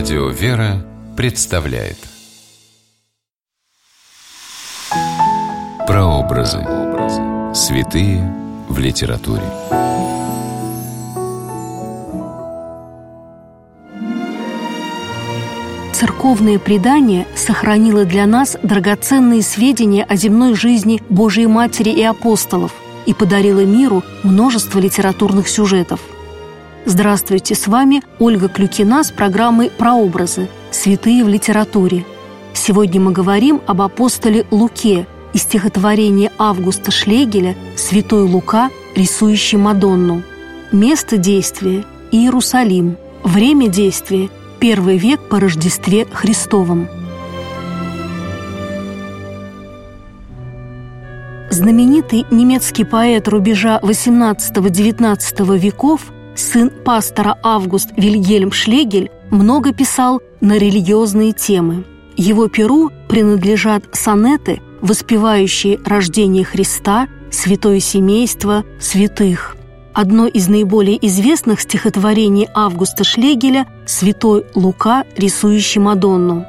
Радио «Вера» представляет Прообразы. Святые в литературе. Церковное предание сохранило для нас драгоценные сведения о земной жизни Божией Матери и апостолов и подарило миру множество литературных сюжетов. Здравствуйте, с вами Ольга Клюкина с программой «Прообразы. Святые в литературе». Сегодня мы говорим об апостоле Луке из стихотворения Августа Шлегеля «Святой Лука, рисующий Мадонну». Место действия – Иерусалим. Время действия – первый век по Рождестве Христовом. Знаменитый немецкий поэт рубежа XVIII-XIX веков, сын пастора Август Вильгельм Шлегель, много писал на религиозные темы. Его перу принадлежат сонеты, воспевающие рождение Христа, святое семейство, святых. Одно из наиболее известных стихотворений Августа Шлегеля – «Святой Лука, рисующий Мадонну».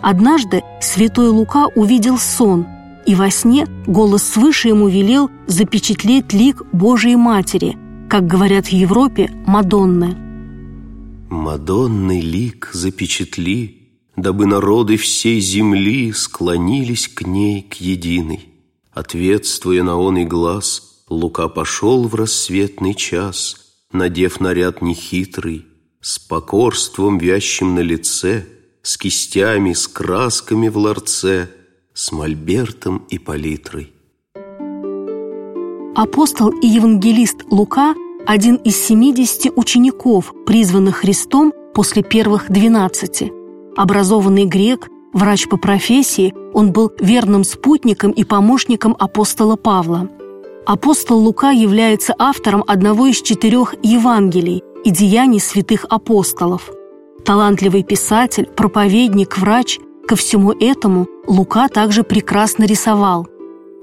Однажды святой Лука увидел сон, и во сне голос свыше ему велел запечатлеть лик Божией Матери, как говорят в Европе, Мадонны. «Мадонный лик запечатли, дабы народы всей земли склонились к ней, к единой. Ответствуя на он и глаз – Лука пошел в рассветный час, Надев наряд нехитрый, С покорством вящим на лице, С кистями, с красками в ларце, С мольбертом и палитрой. Апостол и евангелист Лука – один из 70 учеников, призванных Христом после первых двенадцати. Образованный грек, врач по профессии, он был верным спутником и помощником апостола Павла – апостол Лука является автором одного из четырех Евангелий и деяний святых апостолов. Талантливый писатель, проповедник, врач – ко всему этому Лука также прекрасно рисовал.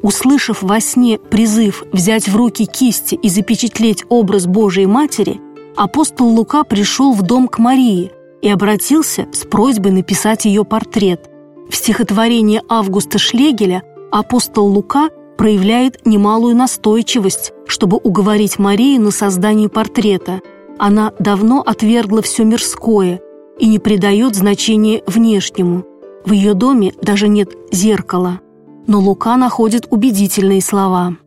Услышав во сне призыв взять в руки кисти и запечатлеть образ Божией Матери, апостол Лука пришел в дом к Марии и обратился с просьбой написать ее портрет. В стихотворении Августа Шлегеля апостол Лука – проявляет немалую настойчивость, чтобы уговорить Марию на создание портрета. Она давно отвергла все мирское и не придает значения внешнему. В ее доме даже нет зеркала. Но Лука находит убедительные слова.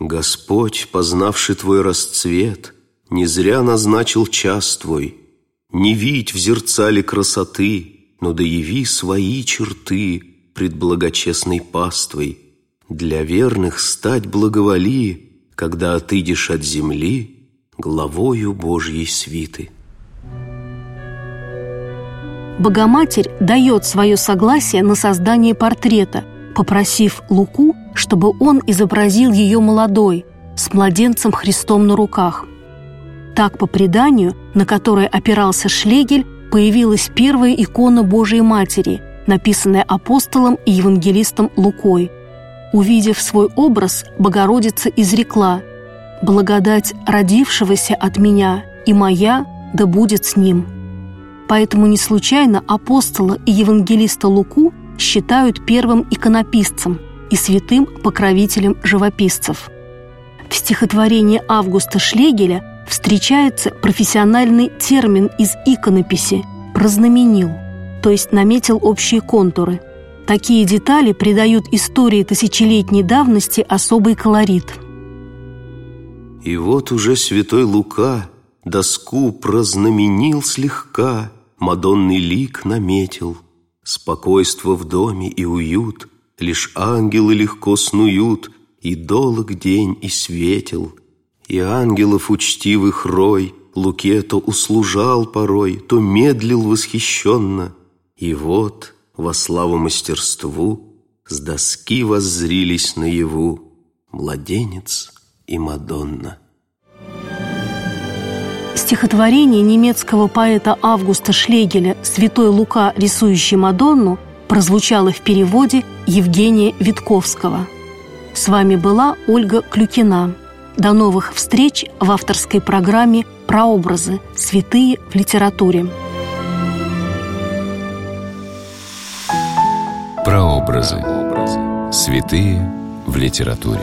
«Господь, познавший твой расцвет, не зря назначил час твой. Не видь в зерцале красоты, но да яви свои черты пред благочестной паствой» Для верных стать благоволи, Когда отыдешь от земли Главою Божьей свиты. Богоматерь дает свое согласие на создание портрета, попросив Луку, чтобы он изобразил ее молодой, с младенцем Христом на руках. Так, по преданию, на которое опирался Шлегель, появилась первая икона Божией Матери, написанная апостолом и евангелистом Лукой – Увидев свой образ, Богородица изрекла «Благодать родившегося от меня, и моя да будет с ним». Поэтому не случайно апостола и евангелиста Луку считают первым иконописцем и святым покровителем живописцев. В стихотворении Августа Шлегеля встречается профессиональный термин из иконописи «прознаменил», то есть наметил общие контуры – Такие детали придают истории тысячелетней давности особый колорит. И вот уже святой Лука доску прознаменил слегка, Мадонный лик наметил. Спокойство в доме и уют, Лишь ангелы легко снуют, И долг день и светел. И ангелов учтивых рой Луке то услужал порой, То медлил восхищенно. И вот во славу мастерству С доски воззрились наяву Младенец и Мадонна. Стихотворение немецкого поэта Августа Шлегеля «Святой Лука, рисующий Мадонну» прозвучало в переводе Евгения Витковского. С вами была Ольга Клюкина. До новых встреч в авторской программе «Прообразы. Святые в литературе». Прообразы. Святые в литературе.